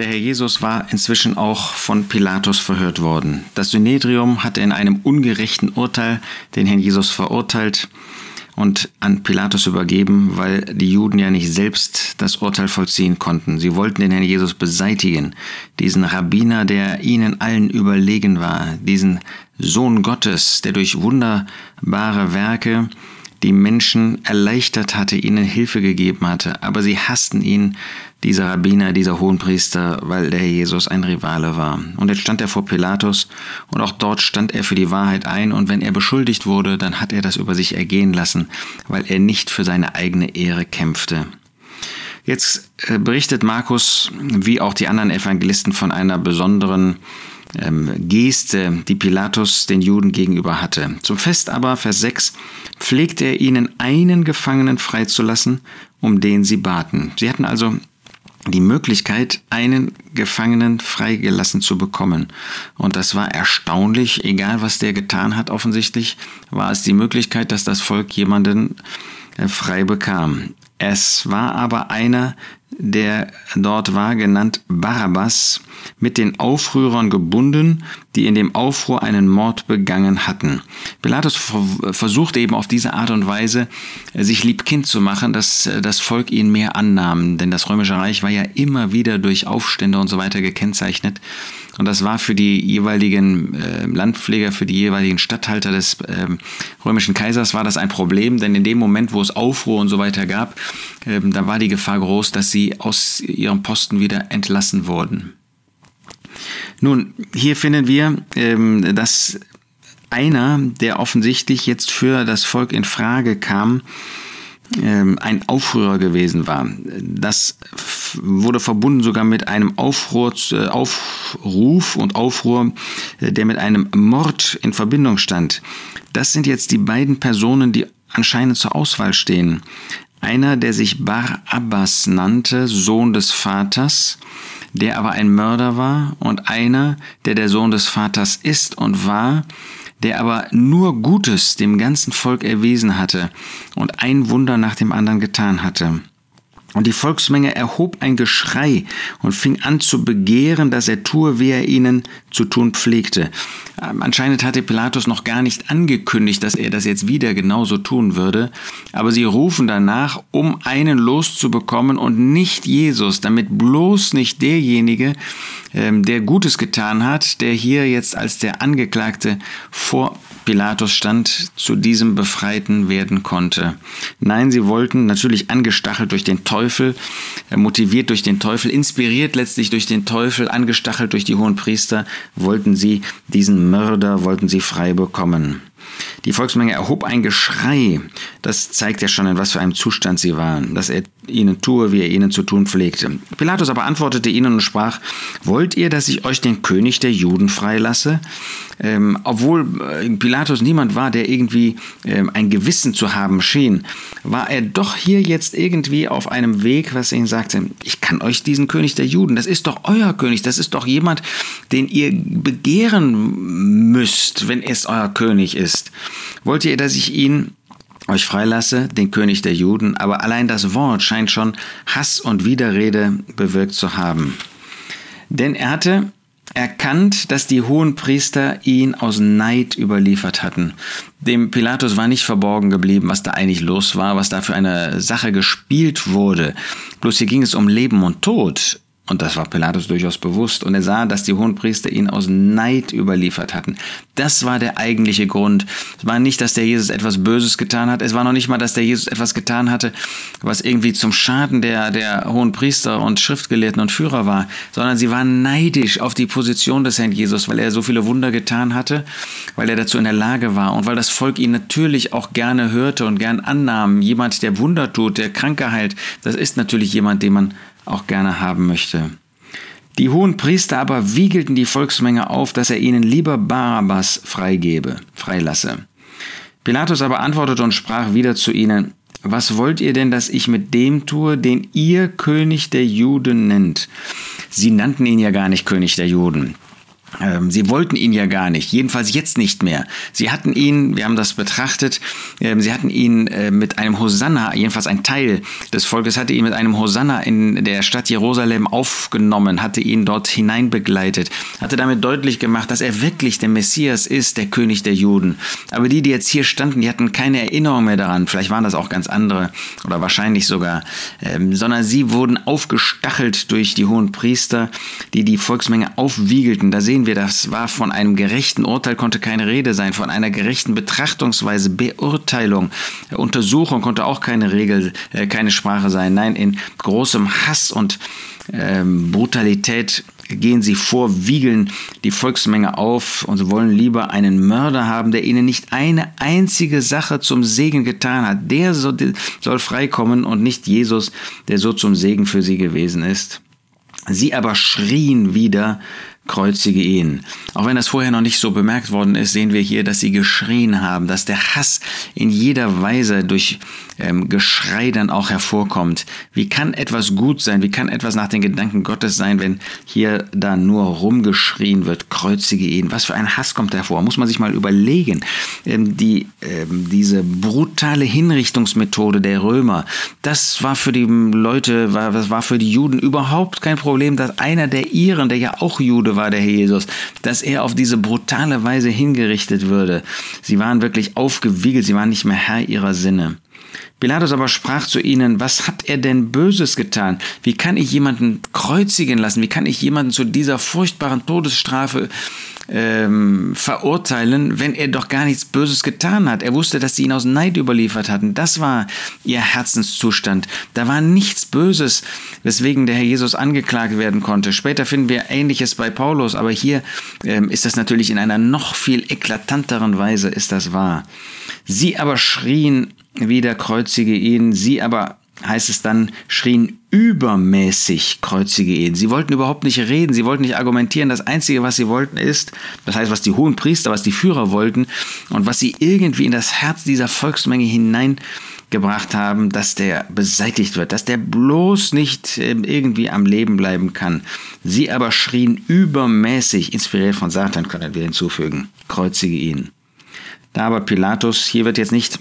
Der Herr Jesus war inzwischen auch von Pilatus verhört worden. Das Synedrium hatte in einem ungerechten Urteil den Herrn Jesus verurteilt und an Pilatus übergeben, weil die Juden ja nicht selbst das Urteil vollziehen konnten. Sie wollten den Herrn Jesus beseitigen, diesen Rabbiner, der ihnen allen überlegen war, diesen Sohn Gottes, der durch wunderbare Werke die Menschen erleichtert hatte, ihnen Hilfe gegeben hatte, aber sie hassten ihn, dieser Rabbiner, dieser Hohenpriester, weil der Jesus ein Rivale war. Und jetzt stand er vor Pilatus und auch dort stand er für die Wahrheit ein und wenn er beschuldigt wurde, dann hat er das über sich ergehen lassen, weil er nicht für seine eigene Ehre kämpfte. Jetzt äh, berichtet Markus, wie auch die anderen Evangelisten, von einer besonderen ähm, Geste, die Pilatus den Juden gegenüber hatte. Zum Fest aber, Vers 6, pflegte er ihnen einen Gefangenen freizulassen, um den sie baten. Sie hatten also die Möglichkeit, einen Gefangenen freigelassen zu bekommen. Und das war erstaunlich, egal was der getan hat, offensichtlich war es die Möglichkeit, dass das Volk jemanden äh, frei bekam. Es war aber einer, der dort war, genannt Barabbas, mit den Aufrührern gebunden, die in dem Aufruhr einen Mord begangen hatten. Pilatus versuchte eben auf diese Art und Weise, äh, sich liebkind zu machen, dass äh, das Volk ihn mehr annahm. Denn das Römische Reich war ja immer wieder durch Aufstände und so weiter gekennzeichnet. Und das war für die jeweiligen äh, Landpfleger, für die jeweiligen Statthalter des äh, römischen Kaisers war das ein Problem, denn in dem Moment, wo es Aufruhr und so weiter gab, äh, da war die Gefahr groß, dass sie aus ihrem Posten wieder entlassen wurden. Nun, hier finden wir, ähm, dass einer, der offensichtlich jetzt für das Volk in Frage kam, ein Aufrührer gewesen war. Das wurde verbunden sogar mit einem Aufruhr, äh, Aufruf und Aufruhr, äh, der mit einem Mord in Verbindung stand. Das sind jetzt die beiden Personen, die anscheinend zur Auswahl stehen. Einer, der sich Bar Abbas nannte, Sohn des Vaters, der aber ein Mörder war, und einer, der der Sohn des Vaters ist und war, der aber nur Gutes dem ganzen Volk erwiesen hatte und ein Wunder nach dem anderen getan hatte. Und die Volksmenge erhob ein Geschrei und fing an zu begehren, dass er tue, wie er ihnen zu tun pflegte. Ähm, anscheinend hatte Pilatus noch gar nicht angekündigt, dass er das jetzt wieder genauso tun würde, aber sie rufen danach, um einen loszubekommen und nicht Jesus, damit bloß nicht derjenige, ähm, der Gutes getan hat, der hier jetzt als der Angeklagte vor Pilatus stand, zu diesem Befreiten werden konnte. Nein, sie wollten natürlich angestachelt durch den Teufel, äh, motiviert durch den Teufel, inspiriert letztlich durch den Teufel, angestachelt durch die hohen Priester, wollten sie diesen Mörder, wollten sie frei bekommen. Die Volksmenge erhob ein Geschrei. Das zeigt ja schon, in was für einem Zustand sie waren, dass er ihnen tue, wie er ihnen zu tun pflegte. Pilatus aber antwortete ihnen und sprach, wollt ihr, dass ich euch den König der Juden freilasse? Ähm, obwohl äh, Pilatus niemand war, der irgendwie ähm, ein Gewissen zu haben schien, war er doch hier jetzt irgendwie auf einem Weg, was er ihnen sagte, ich kann euch diesen König der Juden, das ist doch euer König, das ist doch jemand, den ihr begehren müsst, wenn es euer König ist. Wollt ihr, dass ich ihn euch freilasse, den König der Juden, aber allein das Wort scheint schon Hass und Widerrede bewirkt zu haben. Denn er hatte erkannt, dass die hohen Priester ihn aus Neid überliefert hatten. Dem Pilatus war nicht verborgen geblieben, was da eigentlich los war, was da für eine Sache gespielt wurde. Bloß hier ging es um Leben und Tod. Und das war Pilatus durchaus bewusst. Und er sah, dass die Hohenpriester ihn aus Neid überliefert hatten. Das war der eigentliche Grund. Es war nicht, dass der Jesus etwas Böses getan hat. Es war noch nicht mal, dass der Jesus etwas getan hatte, was irgendwie zum Schaden der, der Hohenpriester und Schriftgelehrten und Führer war, sondern sie waren neidisch auf die Position des Herrn Jesus, weil er so viele Wunder getan hatte, weil er dazu in der Lage war und weil das Volk ihn natürlich auch gerne hörte und gern annahm. Jemand, der Wunder tut, der Kranke heilt, das ist natürlich jemand, den man auch gerne haben möchte. Die hohen Priester aber wiegelten die Volksmenge auf, dass er ihnen lieber Barabbas freigebe, freilasse. Pilatus aber antwortete und sprach wieder zu ihnen, was wollt ihr denn, dass ich mit dem tue, den ihr König der Juden nennt? Sie nannten ihn ja gar nicht König der Juden. Ähm, Sie wollten ihn ja gar nicht, jedenfalls jetzt nicht mehr. Sie hatten ihn, wir haben das betrachtet, ähm, sie hatten ihn äh, mit einem Hosanna, jedenfalls ein Teil des Volkes hatte ihn mit einem Hosanna in der Stadt Jerusalem aufgenommen, hatte ihn dort hineinbegleitet, hatte damit deutlich gemacht, dass er wirklich der Messias ist, der König der Juden. Aber die, die jetzt hier standen, die hatten keine Erinnerung mehr daran, vielleicht waren das auch ganz andere oder wahrscheinlich sogar, ähm, sondern sie wurden aufgestachelt durch die hohen Priester, die die Volksmenge aufwiegelten. Da sehen sehen wir, das war von einem gerechten Urteil konnte keine Rede sein, von einer gerechten Betrachtungsweise, Beurteilung, Untersuchung konnte auch keine Regel, äh, keine Sprache sein. Nein, in großem Hass und ähm, Brutalität gehen sie vor, wiegeln die Volksmenge auf und wollen lieber einen Mörder haben, der ihnen nicht eine einzige Sache zum Segen getan hat. Der soll freikommen und nicht Jesus, der so zum Segen für sie gewesen ist. Sie aber schrien wieder, kreuzige ihn. Auch wenn das vorher noch nicht so bemerkt worden ist, sehen wir hier, dass sie geschrien haben, dass der Hass in jeder Weise durch ähm, Geschrei dann auch hervorkommt. Wie kann etwas gut sein? Wie kann etwas nach den Gedanken Gottes sein, wenn hier da nur rumgeschrien wird, kreuzige ihn? Was für ein Hass kommt hervor? Muss man sich mal überlegen. Ähm, die, ähm, diese brutale Hinrichtungsmethode der Römer, das war für die Leute, war, das war für die Juden überhaupt kein Problem, dass einer der ihren, der ja auch Jude war, war der Herr Jesus, dass er auf diese brutale Weise hingerichtet würde. Sie waren wirklich aufgewiegelt, sie waren nicht mehr Herr ihrer Sinne. Pilatus aber sprach zu ihnen, was hat er denn Böses getan? Wie kann ich jemanden kreuzigen lassen? Wie kann ich jemanden zu dieser furchtbaren Todesstrafe ähm, verurteilen, wenn er doch gar nichts Böses getan hat? Er wusste, dass sie ihn aus Neid überliefert hatten. Das war ihr Herzenszustand. Da war nichts Böses, weswegen der Herr Jesus angeklagt werden konnte. Später finden wir Ähnliches bei Paulus, aber hier ähm, ist das natürlich in einer noch viel eklatanteren Weise ist das wahr. Sie aber schrien wieder kreuzige ihn. Sie aber, heißt es dann, schrien übermäßig kreuzige ihn. Sie wollten überhaupt nicht reden, sie wollten nicht argumentieren. Das Einzige, was sie wollten, ist, das heißt, was die hohen Priester, was die Führer wollten und was sie irgendwie in das Herz dieser Volksmenge hineingebracht haben, dass der beseitigt wird, dass der bloß nicht ähm, irgendwie am Leben bleiben kann. Sie aber schrien übermäßig, inspiriert von Satan, können wir hinzufügen, kreuzige ihn. Da aber Pilatus, hier wird jetzt nicht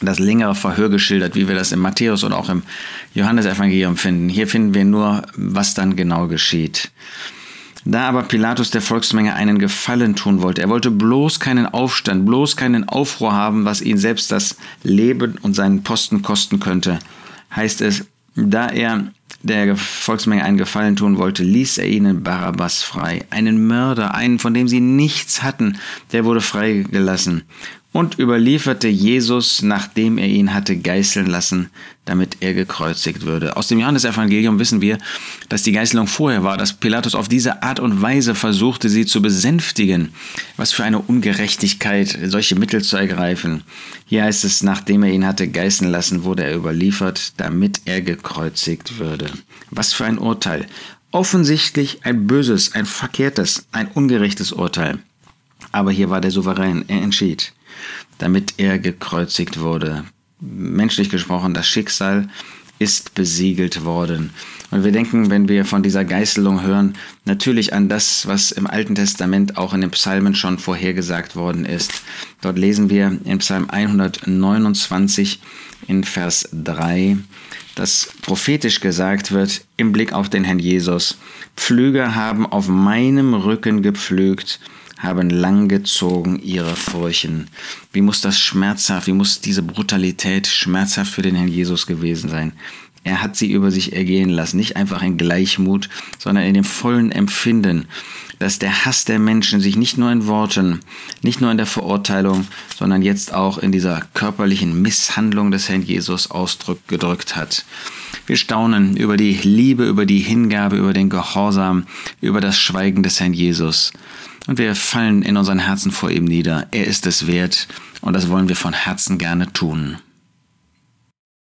das längere Verhör geschildert, wie wir das im Matthäus oder auch im Johannesevangelium finden. Hier finden wir nur, was dann genau geschieht. Da aber Pilatus der Volksmenge einen Gefallen tun wollte, er wollte bloß keinen Aufstand, bloß keinen Aufruhr haben, was ihn selbst das Leben und seinen Posten kosten könnte, heißt es, da er der Volksmenge einen Gefallen tun wollte, ließ er ihnen Barabbas frei. Einen Mörder, einen, von dem sie nichts hatten, der wurde freigelassen und überlieferte Jesus, nachdem er ihn hatte geißeln lassen, damit er gekreuzigt würde. Aus dem Johannesevangelium wissen wir, dass die Geißelung vorher war, dass Pilatus auf diese Art und Weise versuchte, sie zu besänftigen. Was für eine Ungerechtigkeit, solche Mittel zu ergreifen. Hier heißt es, nachdem er ihn hatte geißeln lassen, wurde er überliefert, damit er gekreuzigt würde. Was für ein Urteil. Offensichtlich ein böses, ein verkehrtes, ein ungerechtes Urteil. Aber hier war der Souverän, er entschied damit er gekreuzigt wurde. Menschlich gesprochen, das Schicksal ist besiegelt worden. Und wir denken, wenn wir von dieser Geißelung hören, natürlich an das, was im Alten Testament auch in den Psalmen schon vorhergesagt worden ist. Dort lesen wir in Psalm 129 in Vers 3, dass prophetisch gesagt wird im Blick auf den Herrn Jesus, Pflüger haben auf meinem Rücken gepflügt haben langgezogen ihre Furchen. Wie muss das schmerzhaft, wie muss diese Brutalität schmerzhaft für den Herrn Jesus gewesen sein? Er hat sie über sich ergehen lassen, nicht einfach in Gleichmut, sondern in dem vollen Empfinden, dass der Hass der Menschen sich nicht nur in Worten, nicht nur in der Verurteilung, sondern jetzt auch in dieser körperlichen Misshandlung des Herrn Jesus ausgedrückt hat. Wir staunen über die Liebe, über die Hingabe, über den Gehorsam, über das Schweigen des Herrn Jesus. Und wir fallen in unseren Herzen vor ihm nieder. Er ist es wert und das wollen wir von Herzen gerne tun.